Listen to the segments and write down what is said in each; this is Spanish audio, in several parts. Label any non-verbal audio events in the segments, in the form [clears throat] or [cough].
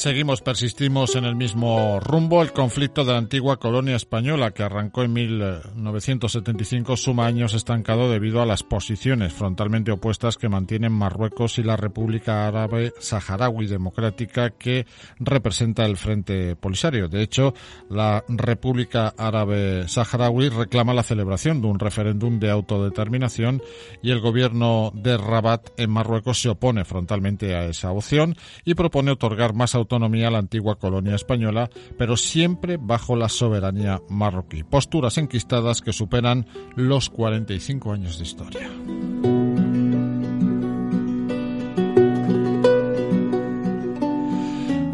Seguimos, persistimos en el mismo rumbo. El conflicto de la antigua colonia española, que arrancó en 1975, suma años estancado debido a las posiciones frontalmente opuestas que mantienen Marruecos y la República Árabe Saharaui Democrática, que representa el Frente Polisario. De hecho, la República Árabe Saharaui reclama la celebración de un referéndum de autodeterminación y el gobierno de Rabat en Marruecos se opone frontalmente a esa opción y propone otorgar más autonomía la antigua colonia española, pero siempre bajo la soberanía marroquí. Posturas enquistadas que superan los 45 años de historia.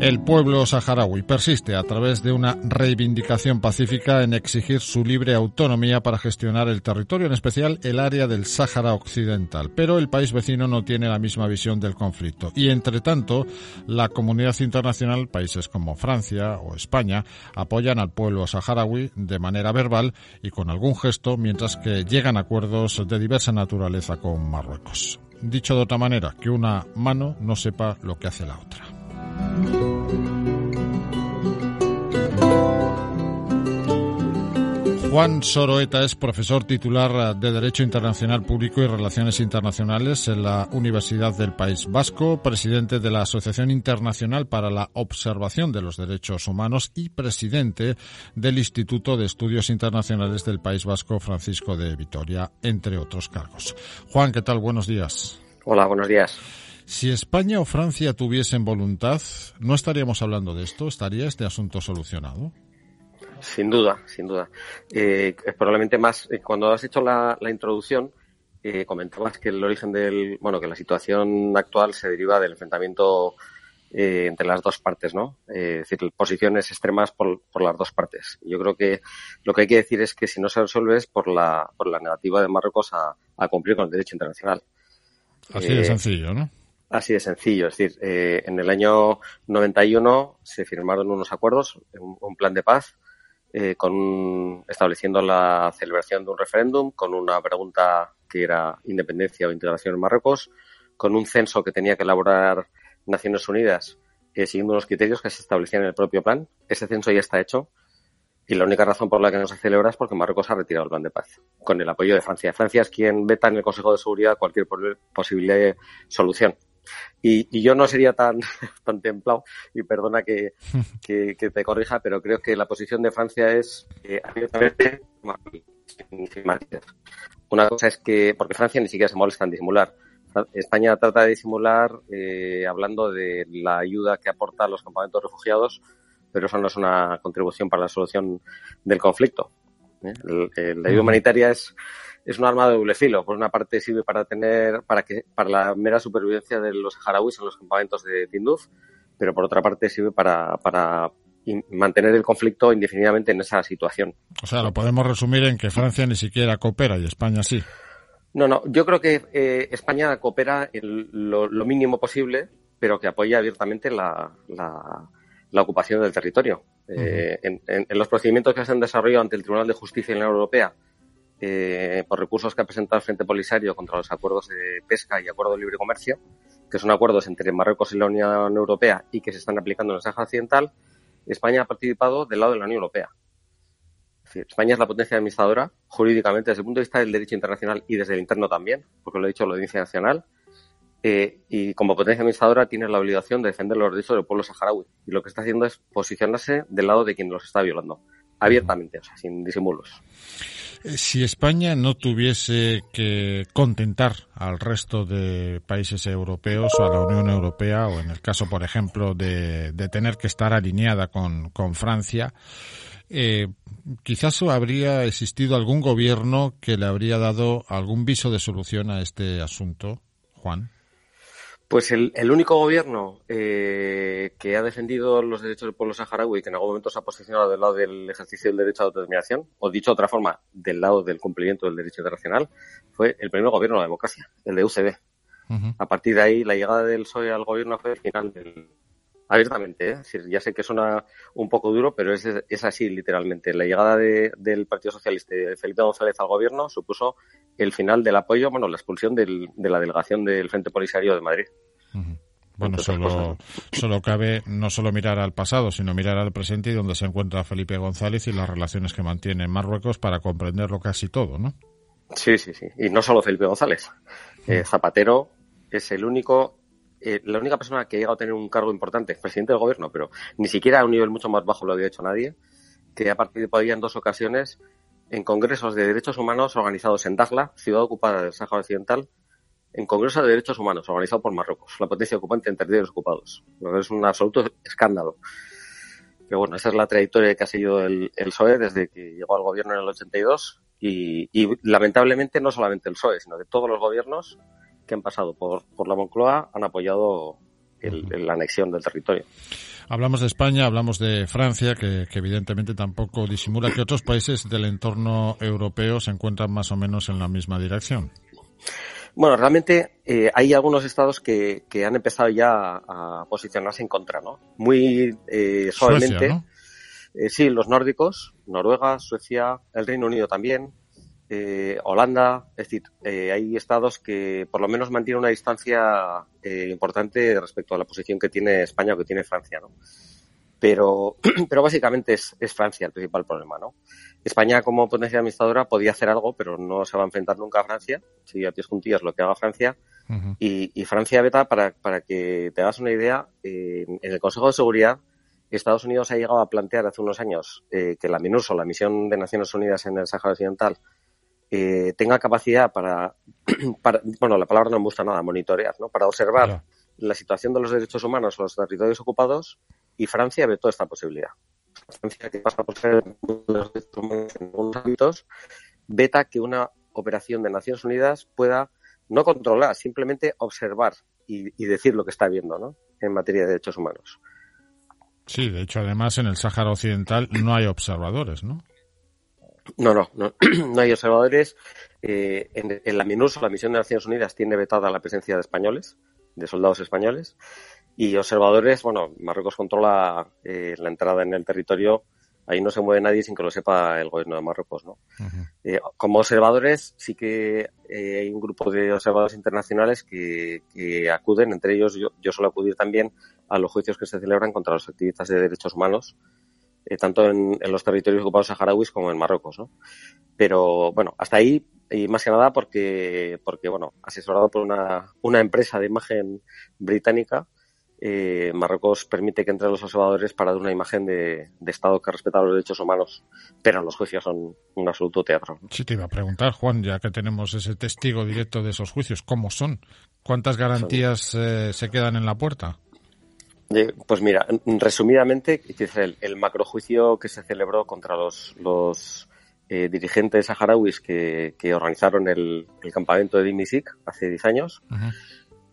El pueblo saharaui persiste a través de una reivindicación pacífica en exigir su libre autonomía para gestionar el territorio, en especial el área del Sáhara Occidental. Pero el país vecino no tiene la misma visión del conflicto. Y, entre tanto, la comunidad internacional, países como Francia o España, apoyan al pueblo saharaui de manera verbal y con algún gesto, mientras que llegan acuerdos de diversa naturaleza con Marruecos. Dicho de otra manera, que una mano no sepa lo que hace la otra. Juan Soroeta es profesor titular de Derecho Internacional Público y Relaciones Internacionales en la Universidad del País Vasco, presidente de la Asociación Internacional para la Observación de los Derechos Humanos y presidente del Instituto de Estudios Internacionales del País Vasco Francisco de Vitoria, entre otros cargos. Juan, ¿qué tal? Buenos días. Hola, buenos días. Si España o Francia tuviesen voluntad, ¿no estaríamos hablando de esto? ¿Estaría este asunto solucionado? Sin duda, sin duda. Eh, probablemente más, eh, cuando has hecho la, introducción, eh, comentabas que el origen del, bueno, que la situación actual se deriva del enfrentamiento eh, entre las dos partes, ¿no? es decir, posiciones extremas por, por, las dos partes. Yo creo que lo que hay que decir es que si no se resuelve es por la, por la negativa de Marruecos a, a cumplir con el derecho internacional. Así de sencillo, ¿no? Así de sencillo. Es decir, en el año 91 se firmaron unos acuerdos, un plan de paz, eh, con estableciendo la celebración de un referéndum con una pregunta que era independencia o integración en Marruecos, con un censo que tenía que elaborar Naciones Unidas eh, siguiendo los criterios que se establecían en el propio plan. Ese censo ya está hecho y la única razón por la que no se celebra es porque Marruecos ha retirado el plan de paz, con el apoyo de Francia. Francia es quien veta en el Consejo de Seguridad cualquier posible solución. Y, yo no sería tan, [laughs] tan templado, y perdona [laughs] que, que, te corrija, pero creo que la posición de Francia es eh, abiertamente Una cosa es que, porque Francia ni siquiera se molesta en disimular. España trata de disimular eh, hablando de la ayuda que aporta a los campamentos refugiados, pero eso no es una contribución para la solución del conflicto. ¿eh? la ayuda humanitaria es es un arma de doble filo. Por una parte sirve para tener, para que, para la mera supervivencia de los saharauis en los campamentos de Tinduf, pero por otra parte sirve para, para mantener el conflicto indefinidamente en esa situación. O sea, lo podemos resumir en que Francia ni siquiera coopera y España sí. No, no, yo creo que eh, España coopera lo, mínimo posible, pero que apoya abiertamente la, la, ocupación del territorio. Eh, en, en, los procedimientos que se han desarrollado ante el Tribunal de Justicia de la Unión Europea eh, por recursos que ha presentado el Frente Polisario contra los acuerdos de pesca y acuerdo de libre comercio, que son acuerdos entre Marruecos y la Unión Europea y que se están aplicando en el Sáhara Occidental, España ha participado del lado de la Unión Europea. España es la potencia administradora jurídicamente desde el punto de vista del derecho internacional y desde el interno también, porque lo ha dicho la Audiencia Nacional, eh, y como potencia administradora tiene la obligación de defender los derechos del pueblo saharaui. Y lo que está haciendo es posicionarse del lado de quien los está violando, abiertamente, o sea, sin disimulos. Eh, si España no tuviese que contentar al resto de países europeos o a la Unión Europea, o en el caso, por ejemplo, de, tener que estar alineada con, con Francia, eh, quizás habría existido algún gobierno que le habría dado algún viso de solución a este asunto, Juan. Pues el, único gobierno eh, que ha defendido los derechos del pueblo saharaui y que en algún momento se ha posicionado del lado del ejercicio del derecho a autodeterminación, o dicho de otra forma, del lado del cumplimiento del derecho internacional, fue el primer gobierno de la democracia, el de UCD. A partir de ahí, la llegada del PSOE al gobierno fue el final del, abiertamente, ¿eh? decir, ya sé que suena un poco duro, pero es, es así literalmente. La llegada del Partido Socialista de Felipe González al gobierno supuso el final del apoyo, bueno, la expulsión del, de la delegación del Frente Polisario de Madrid. Bueno, solo, solo cabe no solo mirar al pasado, sino mirar al presente y donde se encuentra Felipe González y las relaciones que mantiene en Marruecos para comprenderlo casi todo, ¿no? Sí, sí, sí. Y no solo Felipe González. Eh, Zapatero es el único eh, la única persona que ha llegado a tener un cargo importante, presidente del gobierno, pero ni siquiera a un nivel mucho más bajo lo había hecho nadie, que ha participado ya en dos ocasiones en congresos de derechos humanos organizados en Dakhla, ciudad ocupada del Sáhara Occidental, en congresos de derechos humanos organizado por Marruecos, la potencia ocupante en territorios ocupados. Es un absoluto escándalo. Pero bueno, esa es la trayectoria que ha seguido el, el PSOE desde que llegó al gobierno en el 82 y, y lamentablemente no solamente el PSOE, sino que todos los gobiernos que han pasado por, por la Moncloa han apoyado la anexión del territorio. Hablamos de España, hablamos de Francia, que, evidentemente tampoco disimula que otros países del entorno europeo se encuentran más o menos en la misma dirección. Bueno, realmente eh, hay algunos estados que, han empezado ya a posicionarse en contra, ¿no? Muy eh, suavemente. Eh, sí, los nórdicos, Noruega, Suecia, el Reino Unido también, eh, Holanda, es decir, eh, hay estados que por lo menos mantienen una distancia eh, importante respecto a la posición que tiene España o que tiene Francia, ¿no? Pero, [clears throat] pero básicamente es, es Francia el principal problema, ¿no? España como potencia administradora podía hacer algo, pero no se va a enfrentar nunca a Francia, si a pies juntillas lo que haga Francia. y, y, Francia beta, para, para que te hagas una idea, en el Consejo de Seguridad Estados Unidos ha llegado a plantear hace unos años que la MINURSO, la misión de Naciones Unidas en el Sáhara Occidental, eh, tenga capacidad [clears throat] para, bueno, la palabra no me gusta nada, monitorear, ¿no? Para observar la situación de los derechos humanos en los territorios ocupados y Francia ve toda esta posibilidad. Francia, que pasa por ser los derechos humanos en algunos ámbitos, veta que una operación de Naciones Unidas pueda no controlar, simplemente observar y, y decir lo que está viendo, ¿no? En materia de derechos humanos. Sí, de hecho, además, en el Sáhara Occidental no hay observadores, ¿no? No, no, no, [clears throat] no hay observadores. Eh, en, la MINURSO, la Misión de Naciones Unidas, tiene vetada la presencia de españoles, de soldados españoles, y observadores, bueno, Marruecos controla eh, la entrada en el territorio, ahí no se mueve nadie sin que lo sepa el gobierno de Marruecos, ¿no? Eh, como observadores, sí que hay un grupo de observadores internacionales que, acuden, entre ellos yo, yo suelo acudir también a los juicios que se celebran contra los activistas de derechos humanos, eh, tanto en, los territorios ocupados saharauis como en Marruecos, ¿no? Pero bueno, hasta ahí, y más que nada porque, porque bueno, asesorado por una, una empresa de imagen británica, eh, Marruecos permite que entren los observadores para dar una imagen de, Estado que respeta los derechos humanos, pero los juicios son un absoluto teatro. Sí, te iba a preguntar, Juan, ya que tenemos ese testigo directo de esos juicios, ¿cómo son? ¿Cuántas garantías eh, se quedan en la puerta? Pues mira, resumidamente, el, el macrojuicio que se celebró contra los, los eh, dirigentes saharauis que, que organizaron el, el, campamento de Dimisik hace 10 años.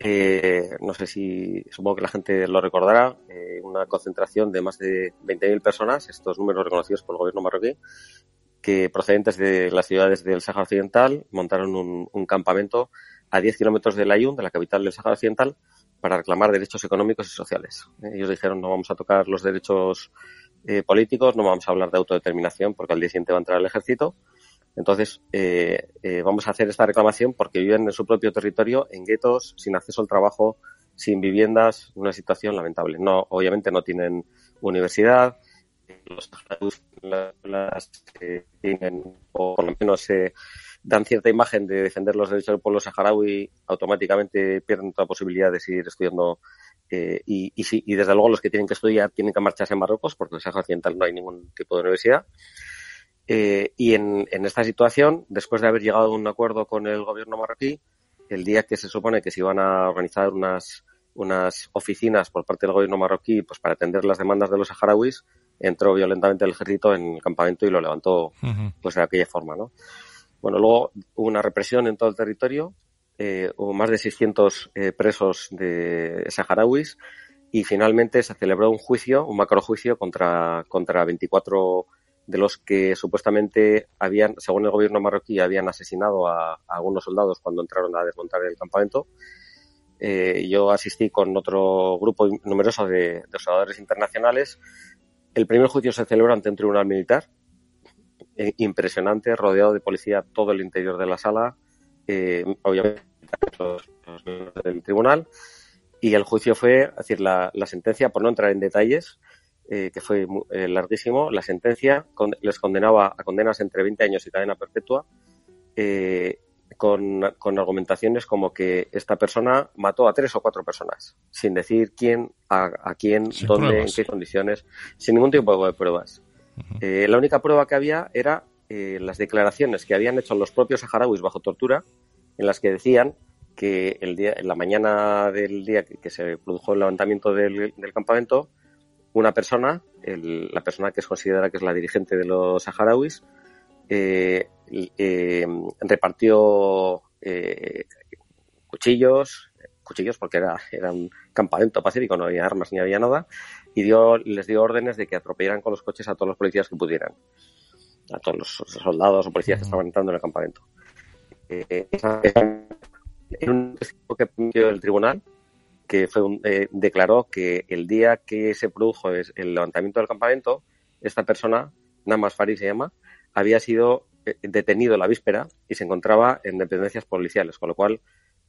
eh, no sé si, supongo que la gente lo recordará, eh, una concentración de más de 20.000 personas, estos números reconocidos por el gobierno marroquí, que procedentes de las ciudades del Sáhara Occidental montaron un, un campamento a 10 kilómetros de Layún, de la capital del Sáhara Occidental, para reclamar derechos económicos y sociales. ¿eh? Ellos dijeron no vamos a tocar los derechos eh, políticos, no vamos a hablar de autodeterminación porque al día siguiente va a entrar el ejército. Entonces, eh, vamos a hacer esta reclamación porque viven en su propio territorio, en guetos, sin acceso al trabajo, sin viviendas, una situación lamentable. No, obviamente no tienen universidad, los las, tienen, o por lo menos dan cierta imagen de defender los derechos del pueblo saharaui, automáticamente pierden toda posibilidad de seguir estudiando. Eh, y, y, y desde luego los que tienen que estudiar tienen que marcharse en Marruecos, porque en el Sahara Occidental no hay ningún tipo de universidad. y en, en, esta situación, después de haber llegado a un acuerdo con el gobierno marroquí, el día que se supone que se iban a organizar unas, unas oficinas por parte del gobierno marroquí pues para atender las demandas de los saharauis, entró violentamente el ejército en el campamento y lo levantó pues de aquella forma, ¿no? Bueno, luego hubo una represión en todo el territorio, eh, hubo más de 600 eh, presos de saharauis y finalmente se celebró un juicio, un macrojuicio contra, contra 24 de los que supuestamente habían, según el gobierno marroquí, habían asesinado a, algunos soldados cuando entraron a desmontar el campamento. Eh, yo asistí con otro grupo numeroso de, de observadores internacionales el primer juicio se celebra ante un tribunal militar, eh, impresionante, rodeado de policía todo el interior de la sala, eh, obviamente los, miembros del tribunal, y el juicio fue, es decir, la, sentencia, por no entrar en detalles, eh, que fue larguísimo, la sentencia les condenaba a condenas entre 20 años y cadena perpetua, con, argumentaciones como que esta persona mató a tres o cuatro personas, sin decir quién, a, quién, dónde, en qué condiciones, sin ningún tipo de pruebas. Eh, la única prueba que había era eh, las declaraciones que habían hecho los propios saharauis bajo tortura, en las que decían que el día, en la mañana del día que, se produjo el levantamiento del, campamento, una persona, la persona que es considerada que es la dirigente de los saharauis, eh, eh, repartió eh, cuchillos, cuchillos porque era, era un campamento pacífico, no había armas ni había nada, y dio, les dio órdenes de que atropellaran con los coches a todos los policías que pudieran, a todos los soldados o policías que estaban entrando en el campamento. Eh, en un testigo que emitió el tribunal, que fue eh, declaró que el día que se produjo el levantamiento del campamento, esta persona, Namas Farid se llama, había sido eh, detenido la víspera y se encontraba en dependencias policiales, con lo cual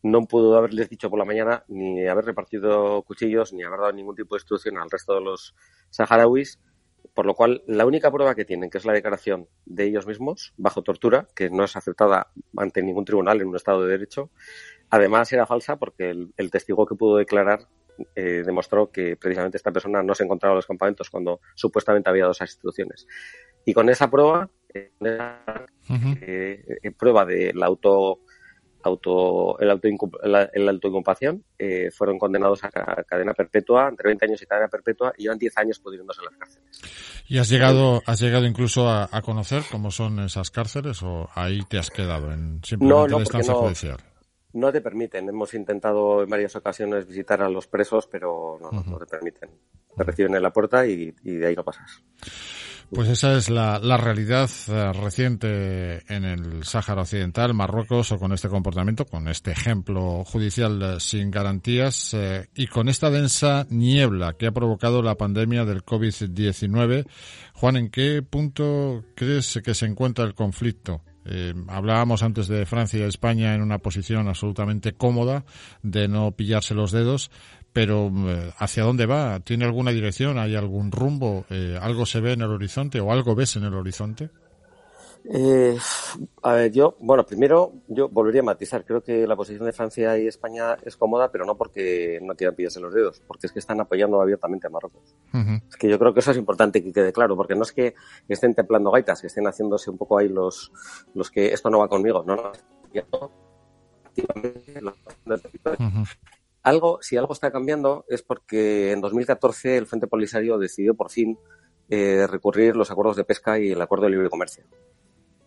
no pudo haberles dicho por la mañana ni haber repartido cuchillos ni haber dado ningún tipo de instrucción al resto de los saharauis, por lo cual la única prueba que tienen, que es la declaración de ellos mismos, bajo tortura, que no es aceptada ante ningún tribunal en un Estado de Derecho, además era falsa porque el, testigo que pudo declarar eh, demostró que precisamente esta persona no se encontraba en los campamentos cuando supuestamente había dos instituciones. Y con esa prueba eh, prueba de la auto auto el auto el autoinculpación eh, fueron condenados a cadena perpetua entre 20 años y cadena perpetua y llevan 10 años pudriéndose en las cárceles. Y has llegado has llegado incluso a, conocer cómo son esas cárceles o ahí te has quedado en simplemente no, instancia judicial. no te permiten. Hemos intentado en varias ocasiones visitar a los presos pero no, no, te permiten. Te reciben en la puerta y, y de ahí no pasas pues esa es la, realidad eh, reciente en el Sáhara Occidental, Marruecos, o con este comportamiento, con este ejemplo judicial eh, sin garantías eh, y con esta densa niebla que ha provocado la pandemia del COVID-19. Juan, ¿en qué punto crees que se encuentra el conflicto? hablábamos antes de Francia y España en una posición absolutamente cómoda de no pillarse los dedos, pero eh, ¿hacia dónde va? ¿Tiene alguna dirección? ¿Hay algún rumbo? Eh, ¿Algo se ve en el horizonte o algo ves en el horizonte? Eh, a ver, yo, bueno, primero yo volvería a matizar. Creo que la posición de Francia y España es cómoda, pero no porque no quieran pillarse los dedos, porque es que están apoyando abiertamente a Marruecos. Es que yo creo que eso es importante que quede claro, porque no es que estén templando gaitas, que estén haciéndose un poco ahí los, los que esto no va conmigo, no, no. Algo, si algo está cambiando es porque en 2014 el Frente Polisario decidió por fin eh, recurrir los acuerdos de pesca y el acuerdo de libre comercio.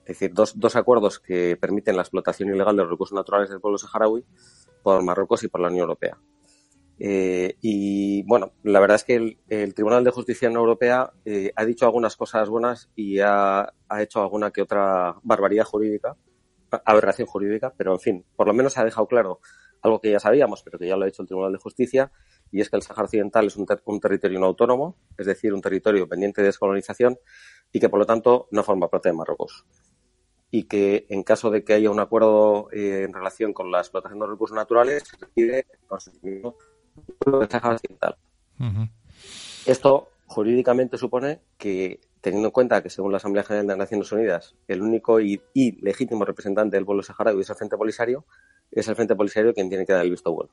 Es decir, dos, dos acuerdos que permiten la explotación ilegal de los recursos naturales del pueblo saharaui por Marruecos y por la Unión Europea. Eh, y bueno, la verdad es que el, Tribunal de Justicia Europea eh, ha dicho algunas cosas buenas y ha, ha, hecho alguna que otra barbaridad jurídica, aberración jurídica, pero en fin, por lo menos ha dejado claro algo que ya sabíamos, pero que ya lo ha hecho el Tribunal de Justicia, y es que el Sáhara Occidental es un, territorio no autónomo, es decir, un territorio pendiente de descolonización y que por lo tanto no forma parte de Marruecos. Y que en caso de que haya un acuerdo eh, en relación con la explotación de los recursos naturales, se requiere el del Sáhara Occidental. Esto jurídicamente supone que, teniendo en cuenta que según la Asamblea General de las Naciones Unidas, el único y, legítimo representante del pueblo saharaui es el Frente Polisario, es el Frente Polisario quien tiene que dar el visto bueno.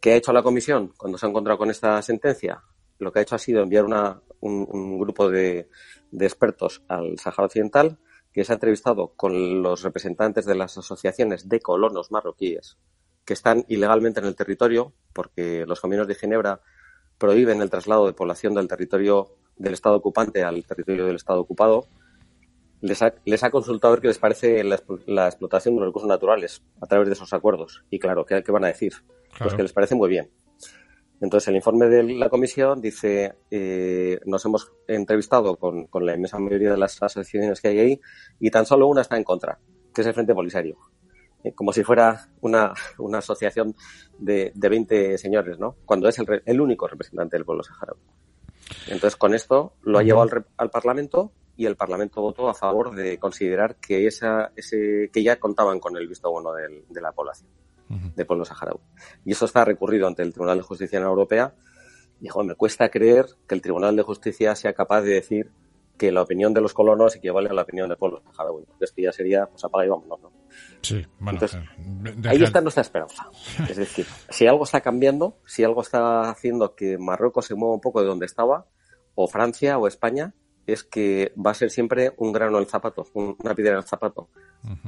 ¿Qué ha hecho la Comisión cuando se ha encontrado con esta sentencia? lo que ha hecho ha sido enviar una, un, grupo de, de, expertos al Sahara Occidental que se ha entrevistado con los representantes de las asociaciones de colonos marroquíes que están ilegalmente en el territorio, porque los caminos de Ginebra prohíben el traslado de población del territorio del Estado ocupante al territorio del Estado ocupado, les ha, les ha consultado a ver qué les parece la, explotación de los recursos naturales a través de esos acuerdos. Y claro, ¿qué, van a decir? Pues que les parece muy bien. Entonces, el informe de la comisión dice, eh, nos hemos entrevistado con, con, la inmensa mayoría de las asociaciones que hay ahí y tan solo una está en contra, que es el Frente Polisario. Eh, como si fuera una, una asociación de, de 20 señores, ¿no? Cuando es el, el único representante del pueblo saharaui. Entonces, con esto lo ha llevado al, al, Parlamento y el Parlamento votó a favor de considerar que, esa, ese, que ya contaban con el visto bueno de, de la población del pueblo saharaui. Y eso está recurrido ante el Tribunal de Justicia Europea. Y, joder, me cuesta creer que el Tribunal de Justicia sea capaz de decir que la opinión de los colonos equivale a la opinión del pueblo saharaui. Porque esto ya sería, pues apaga y vámonos, ¿no? Sí, bueno. Entonces, eh, ahí está nuestra esperanza. [laughs] Es decir, si algo está cambiando, si algo está haciendo que Marruecos se mueva un poco de donde estaba, o Francia o España, es que va a ser siempre un grano el zapato, una piedra el zapato.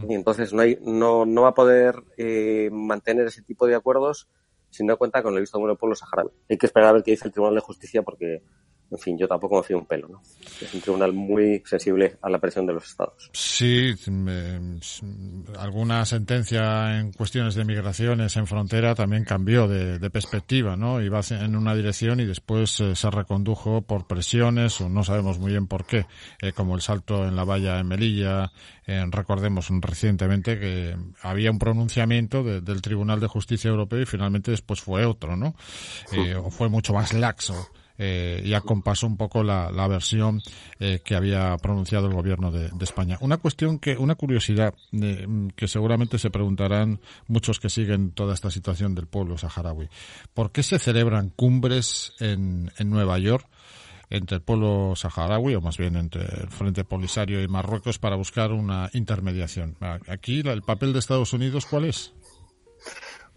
Y entonces no, hay, no, no va a poder eh, mantener ese tipo de acuerdos si no cuenta con el visto bueno del pueblo saharaui. Hay que esperar a ver qué dice el Tribunal de Justicia porque en fin, yo tampoco me fío un pelo, ¿no? Es un tribunal muy sensible a la presión de los estados. Sí, alguna sentencia en cuestiones de migraciones en frontera también cambió de, perspectiva, ¿no? Iba en una dirección y después eh, se recondujo por presiones o no sabemos muy bien por qué, eh, como el salto en la valla en Melilla, recordemos recientemente que había un pronunciamiento del Tribunal de Justicia Europeo y finalmente después fue otro, ¿no? Eh, o fue mucho más laxo eh, y acompasó un poco la, la versión eh, que había pronunciado el gobierno de, España. Una cuestión que, una curiosidad eh, que seguramente se preguntarán muchos que siguen toda esta situación del pueblo saharaui. ¿Por qué se celebran cumbres en, en Nueva York? entre el pueblo saharaui, o más bien entre el Frente Polisario y Marruecos, para buscar una intermediación. Aquí, el papel de Estados Unidos, ¿cuál es?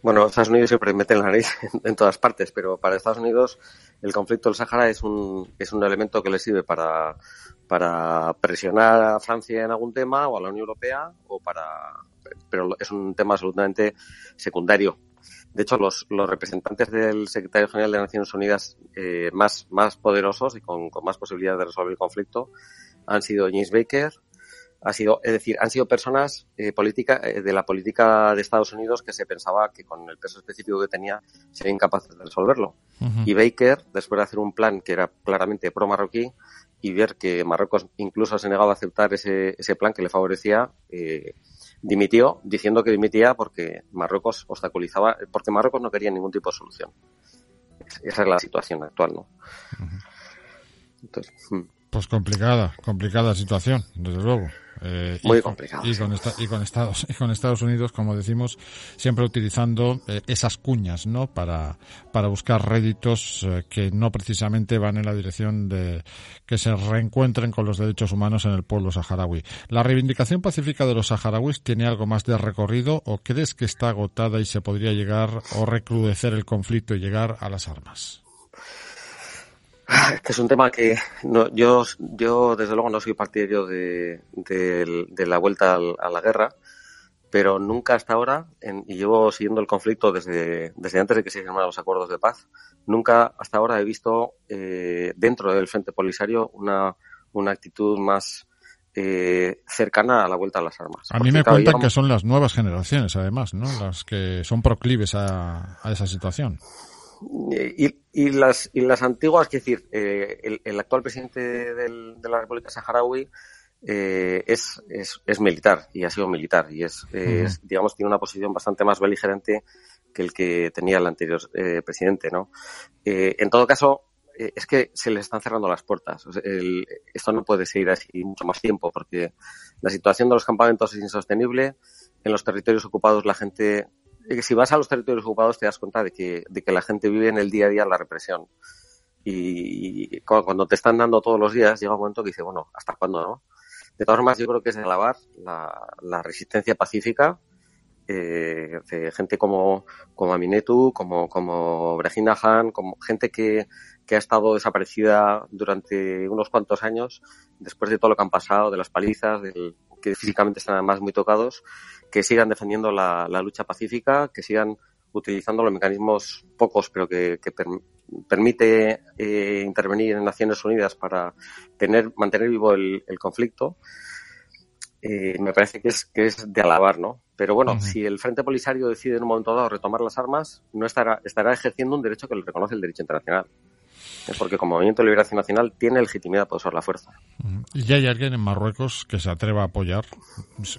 Bueno, Estados Unidos siempre mete la nariz [laughs] en, todas partes, pero para Estados Unidos el conflicto del Sahara es un, es un elemento que le sirve para, para presionar a Francia en algún tema o a la Unión Europea, o para, pero es un tema absolutamente secundario. De hecho, los, los representantes del secretario general de Naciones Unidas eh, más, más poderosos y con, con más posibilidades de resolver el conflicto han sido James Baker, ha sido, es decir, han sido personas eh, política, eh, de la política de Estados Unidos que se pensaba que con el peso específico que tenía serían capaces de resolverlo. Y Baker, después de hacer un plan que era claramente pro-marroquí y ver que Marruecos incluso se negaba a aceptar ese, ese plan que le favorecía, eh, dimitió, diciendo que dimitía porque Marruecos obstaculizaba, porque Marruecos no quería ningún tipo de solución. Esa es la situación actual, ¿no? Entonces, hmm. Pues complicada, complicada situación, desde luego. Eh, Muy complicado. Y con, y con, Estados [laughs] y con Estados Unidos, como decimos, siempre utilizando eh, esas cuñas, ¿no? Para para buscar réditos eh, que no precisamente van en la dirección de que se reencuentren con los derechos humanos en el pueblo saharaui. La reivindicación pacífica de los saharauis tiene algo más de recorrido o crees que está agotada y se podría llegar o recrudecer el conflicto y llegar a las armas? Este es un tema que no, yo, yo desde luego no soy partidario de, de, la vuelta a la guerra, pero nunca hasta ahora, y llevo siguiendo el conflicto desde, desde antes de que se firmaran los acuerdos de paz, nunca hasta ahora he visto eh, dentro del Frente Polisario una, una actitud más eh, cercana a la vuelta a las armas. A mí me cuentan que son las nuevas generaciones, además, ¿no? Las que son proclives a, a esa situación. Y, y, las, y las antiguas, es decir, eh, el, el, actual presidente del, de la República Saharaui eh, es, es, es, militar y ha sido militar y es, es, digamos, tiene una posición bastante más beligerante que el que tenía el anterior eh, presidente, ¿no? En todo caso, es que se les están cerrando las puertas. el, esto no puede seguir así mucho más tiempo porque la situación de los campamentos es insostenible. En los territorios ocupados la gente si vas a los territorios ocupados te das cuenta de que, de que la gente vive en el día a día la represión. Y, cuando te están dando todos los días, llega un momento que dice, bueno, ¿hasta cuándo no? De todas formas, yo creo que es de alabar la, la resistencia pacífica eh, gente como, como Aminetu, como, como Regina Han, como gente que, que ha estado desaparecida durante unos cuantos años, después de todo lo que han pasado, de las palizas, del, que físicamente están además muy tocados, que sigan defendiendo la, la lucha pacífica, que sigan utilizando los mecanismos pocos, pero que, que permite eh, intervenir en Naciones Unidas para tener, mantener vivo el, el conflicto. Eh, me parece que es, que es de alabar, ¿no? Pero bueno, uh -huh. si el Frente Polisario decide en un momento dado retomar las armas, no estará, estará ejerciendo un derecho que le reconoce el derecho internacional. Porque como Movimiento de Liberación Nacional tiene legitimidad para usar la fuerza. ¿Y hay alguien en Marruecos que se atreva a apoyar?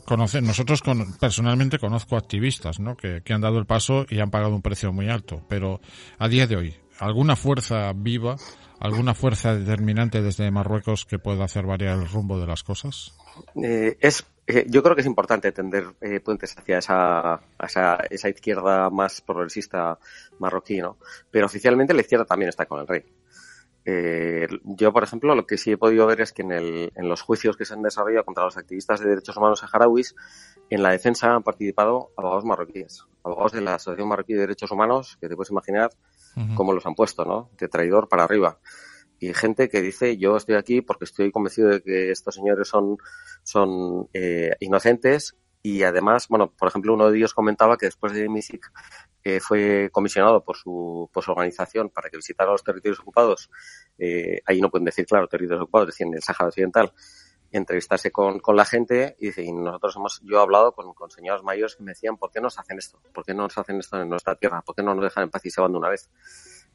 Conoce, nosotros con, personalmente conozco activistas ¿no? que, que han dado el paso y han pagado un precio muy alto, pero a día de hoy, ¿alguna fuerza viva, alguna fuerza determinante desde Marruecos que pueda hacer variar el rumbo de las cosas? Eh, es eh, yo creo que es importante tender eh, puentes hacia esa, esa, esa, izquierda más progresista marroquí, ¿no? Pero oficialmente la izquierda también está con el rey. Eh, yo, por ejemplo, lo que sí he podido ver es que en, el, en los juicios que se han desarrollado contra los activistas de derechos humanos saharauis, en la defensa han participado abogados marroquíes, abogados de la Asociación Marroquí de Derechos Humanos, que te puedes imaginar uh -huh. cómo los han puesto, ¿no? De traidor para arriba y gente que dice yo estoy aquí porque estoy convencido de que estos señores son, son eh, inocentes y además, bueno, por ejemplo, uno de ellos comentaba que después de MISIC eh, fue comisionado por su, por su organización para que visitara los territorios ocupados, eh, ahí no pueden decir, claro, territorios ocupados, decían el Sáhara Occidental, entrevistarse con, con la gente y dice, y nosotros hemos, yo he hablado con, con señores mayores que me decían, ¿por qué nos hacen esto? ¿Por qué no nos hacen esto en nuestra tierra? ¿Por qué no nos dejan en paz y se van de una vez?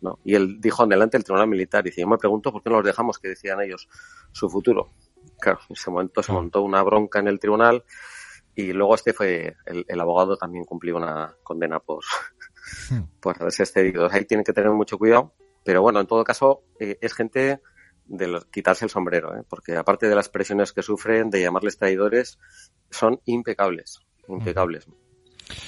¿no? Y él dijo delante del Tribunal Militar, dice, yo me pregunto por qué no los dejamos que decían ellos su futuro. Claro, en ese momento se montó una bronca en el tribunal y luego este fue, el, el abogado también cumplió una condena por, [laughs] por haberse excedido. Ahí tienen que tener mucho cuidado, pero bueno, en todo caso, eh, es gente de los, quitarse el sombrero, ¿eh? porque aparte de las presiones que sufren, de llamarles traidores, son impecables, impecables. Uh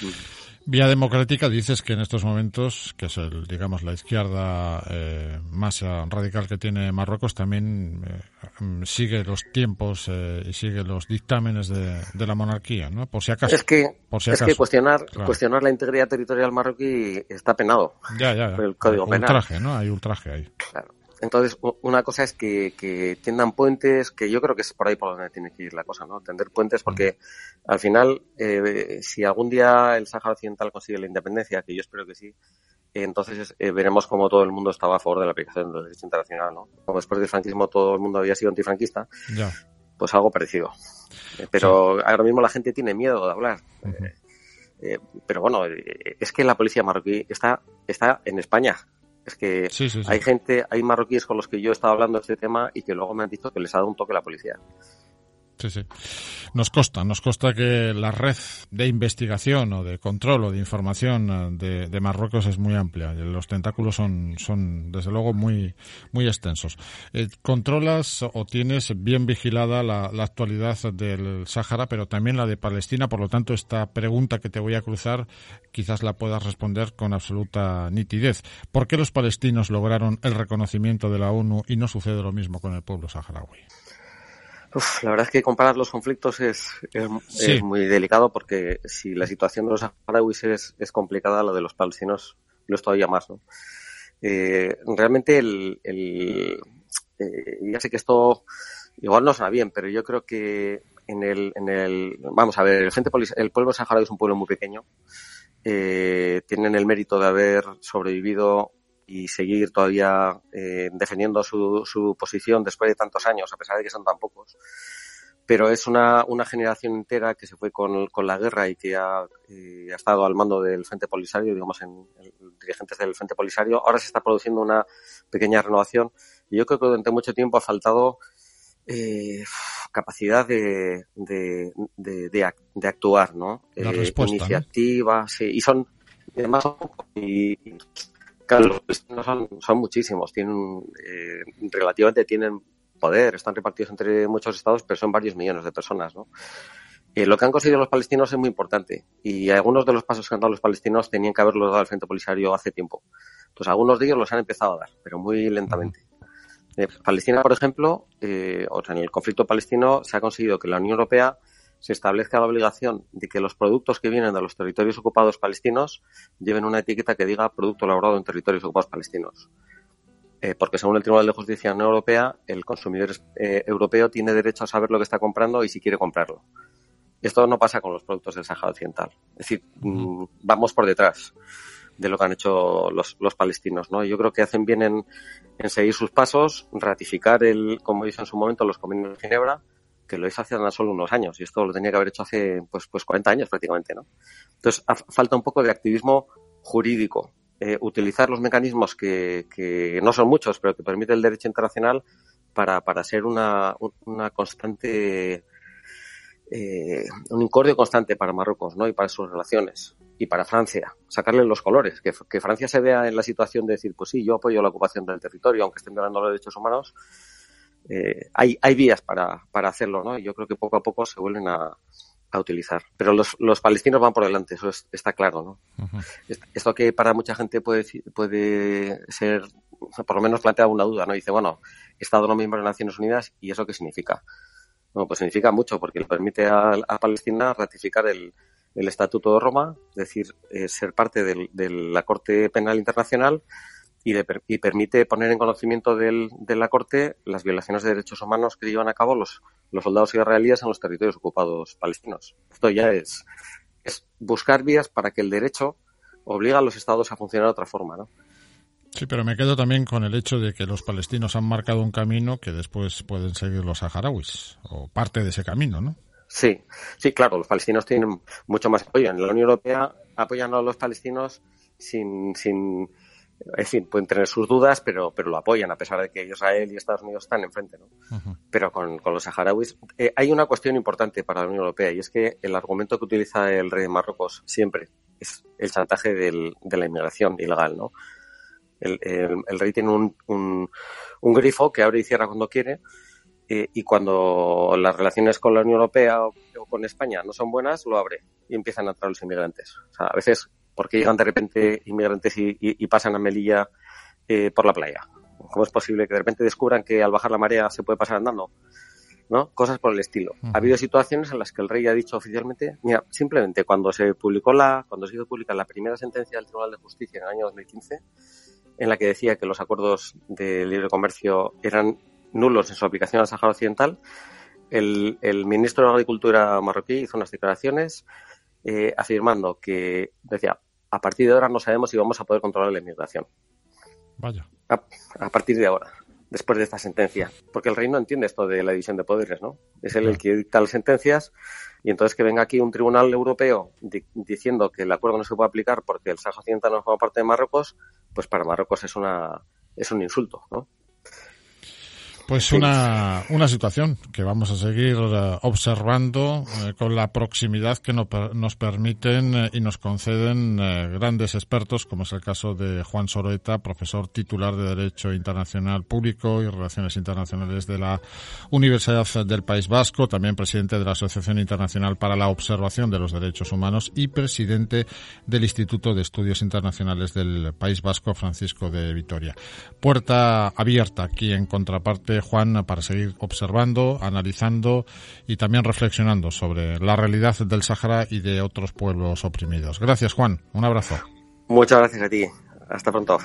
-huh. Vía Democrática dices que en estos momentos, que es el, digamos la izquierda eh, más radical que tiene Marruecos, también eh, sigue los tiempos eh, y sigue los dictámenes de, de, la monarquía, ¿no? Por si acaso. Es que, por si acaso. es que cuestionar, claro. cuestionar la integridad territorial marroquí está penado. Ya, ya. Por el Código Penal. Ultraje, ¿no? Hay ultraje ahí. Claro. Entonces, una cosa es que, que tiendan puentes, que yo creo que es por ahí por donde tiene que ir la cosa, ¿no? Tender puentes porque al final, eh, si algún día el Sáhara Occidental consigue la independencia, que yo espero que sí, eh, entonces eh, veremos como todo el mundo estaba a favor de la aplicación del derecho internacional, ¿no? Como después del franquismo todo el mundo había sido antifranquista, ya. pues algo parecido. Pero sí. ahora mismo la gente tiene miedo de hablar. Uh -huh. pero bueno, es que la policía marroquí está, está en España. Es que sí, sí, sí. hay gente, hay marroquíes con los que yo he estado hablando de este tema y que luego me han dicho que les ha dado un toque la policía. Sí, sí. Nos consta, nos consta que la red de investigación o de control o de información de, de Marruecos es muy amplia. Los tentáculos son, son desde luego, muy, muy extensos. Eh, ¿Controlas o tienes bien vigilada la, la, actualidad del Sáhara, pero también la de Palestina? Por lo tanto, esta pregunta que te voy a cruzar quizás la puedas responder con absoluta nitidez. ¿Por qué los palestinos lograron el reconocimiento de la ONU y no sucede lo mismo con el pueblo saharaui? Uf, la verdad es que comparar los conflictos es, es, sí. es, muy delicado porque si la situación de los saharauis es, es, complicada, la de los palestinos lo es todavía más. ¿no? Eh, realmente el, el eh, ya sé que esto igual no suena bien, pero yo creo que en el, en el vamos a ver, el, gente, el pueblo saharaui es un pueblo muy pequeño. Eh, tienen el mérito de haber sobrevivido y seguir todavía eh, defendiendo su, su, posición después de tantos años, a pesar de que son tan pocos. Pero es una, una generación entera que se fue con, con la guerra y que ha, eh, ha, estado al mando del Frente Polisario, digamos, en, en, dirigentes del Frente Polisario. Ahora se está produciendo una pequeña renovación y yo creo que durante mucho tiempo ha faltado eh, capacidad de, de, de, de, actuar, ¿no? La respuesta, iniciativa, sí, y son, además, y, Claro, los son, muchísimos, tienen eh, relativamente tienen poder, están repartidos entre muchos estados, pero son varios millones de personas, ¿no? Eh, lo que han conseguido los palestinos es muy importante y algunos de los pasos que han dado los palestinos tenían que haberlos dado al Frente Polisario hace tiempo. Entonces, algunos de ellos los han empezado a dar, pero muy lentamente. Eh, Palestina, por ejemplo, o sea, en el conflicto palestino se ha conseguido que la Unión Europea se establezca la obligación de que los productos que vienen de los territorios ocupados palestinos lleven una etiqueta que diga producto elaborado en territorios ocupados palestinos. Eh, porque según el Tribunal de Justicia de la Unión Europea, el consumidor eh, europeo tiene derecho a saber lo que está comprando y si quiere comprarlo. Esto no pasa con los productos del Sahara Occidental. Es decir, mm, vamos por detrás de lo que han hecho los, palestinos, ¿no? Yo creo que hacen bien en, seguir sus pasos, ratificar el, como dice en su momento, los convenios de Ginebra, que lo hizo hace tan solo unos años, y esto lo tenía que haber hecho hace, pues, pues 40 años prácticamente, ¿no? Entonces, falta un poco de activismo jurídico, eh, utilizar los mecanismos que, que, no son muchos, pero que permite el derecho internacional para, para ser una, una constante eh, un incordio constante para Marruecos ¿no? y para sus relaciones y para Francia, sacarle los colores, que, Francia se vea en la situación de decir, pues sí, yo apoyo la ocupación del territorio, aunque estén violando los derechos humanos, eh, hay, hay vías para, para hacerlo, ¿no? Y yo creo que poco a poco se vuelven a, a utilizar. Pero los, los palestinos van por delante, eso está claro, ¿no? Esto que para mucha gente puede, puede ser, por lo menos plantea una duda, ¿no? Dice, bueno, Estado no miembro de Naciones Unidas, ¿y eso qué significa? Bueno, pues significa mucho porque le permite a, Palestina ratificar el, el, Estatuto de Roma, es decir, eh, ser parte de la Corte Penal Internacional y, y permite poner en conocimiento del, de la Corte las violaciones de derechos humanos que llevan a cabo los, los soldados israelíes en los territorios ocupados palestinos. Esto ya es, es buscar vías para que el derecho obliga a los estados a funcionar de otra forma, ¿no? Sí, pero me quedo también con el hecho de que los palestinos han marcado un camino que después pueden seguir los saharauis, o parte de ese camino, ¿no? Sí, sí, claro, los palestinos tienen mucho más apoyo. En la Unión Europea apoyan a los palestinos sin, sin, es decir, pueden tener sus dudas, pero, pero lo apoyan, a pesar de que Israel y Estados Unidos están enfrente, ¿no? Pero con, con, los saharauis eh, hay una cuestión importante para la Unión Europea y es que el argumento que utiliza el rey de Marruecos siempre es el chantaje del, de la inmigración ilegal, ¿no? El, rey tiene un, un, grifo que abre y cierra cuando quiere eh, y cuando las relaciones con la Unión Europea o, con España no son buenas, lo abre y empiezan a entrar los inmigrantes. O sea, a veces, porque llegan de repente inmigrantes y, pasan a Melilla eh, por la playa? ¿Cómo es posible que de repente descubran que al bajar la marea se puede pasar andando? ¿no? Cosas por el estilo. Ha habido situaciones en las que el rey ha dicho oficialmente, mira, simplemente cuando se publicó la, cuando se hizo pública la primera sentencia del Tribunal de Justicia en el año 2015, en la que decía que los acuerdos de libre comercio eran nulos en su aplicación al Sáhara Occidental, el, ministro de Agricultura marroquí hizo unas declaraciones eh, afirmando que decía, a partir de ahora no sabemos si vamos a poder controlar la inmigración. Vaya. A, partir de ahora, después de esta sentencia. Porque el rey no entiende esto de la división de poderes, ¿no? Es él el que dicta las sentencias y entonces que venga aquí un tribunal europeo diciendo que el acuerdo no se puede aplicar porque el Sáhara Occidental no forma parte de Marruecos, pues para Marruecos es una es un insulto, ¿no? Pues una, una situación que vamos a seguir eh, observando eh, con la proximidad que nos permiten eh, y nos conceden grandes expertos, como es el caso de Juan Soroeta, profesor titular de Derecho Internacional Público y Relaciones Internacionales de la Universidad del País Vasco, también presidente de la Asociación Internacional para la Observación de los Derechos Humanos y presidente del Instituto de Estudios Internacionales del País Vasco, Francisco de Vitoria. Puerta abierta aquí en contraparte Juan, para seguir observando, analizando y también reflexionando sobre la realidad del Sáhara y de otros pueblos oprimidos. Gracias, Juan. Un abrazo. Muchas gracias a ti. Hasta pronto.